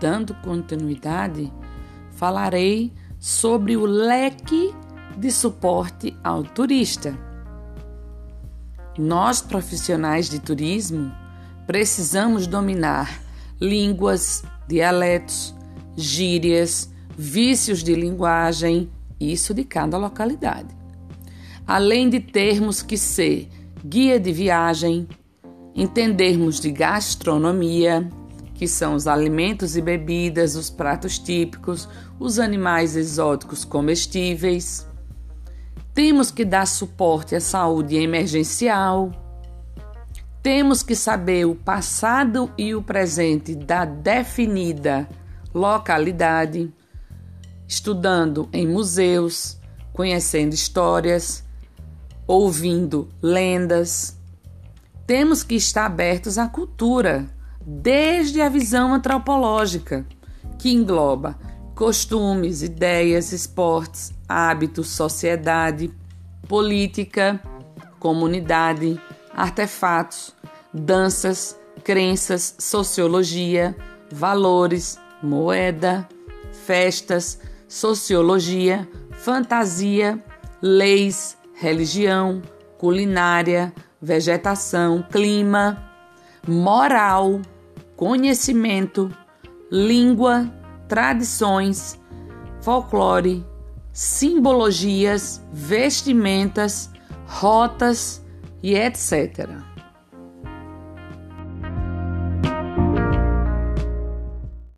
dando continuidade, falarei sobre o leque de suporte ao turista. Nós, profissionais de turismo, precisamos dominar línguas, dialetos, gírias, vícios de linguagem, isso de cada localidade. Além de termos que ser guia de viagem, entendermos de gastronomia, que são os alimentos e bebidas, os pratos típicos, os animais exóticos comestíveis. Temos que dar suporte à saúde emergencial. Temos que saber o passado e o presente da definida localidade, estudando em museus, conhecendo histórias, ouvindo lendas. Temos que estar abertos à cultura desde a visão antropológica, que engloba costumes, ideias, esportes, hábitos, sociedade, política, comunidade, artefatos, danças, crenças, sociologia, valores, moeda, festas, sociologia, fantasia, leis, religião, culinária, vegetação, clima, moral, conhecimento, língua, tradições, folclore, simbologias, vestimentas, rotas e etc.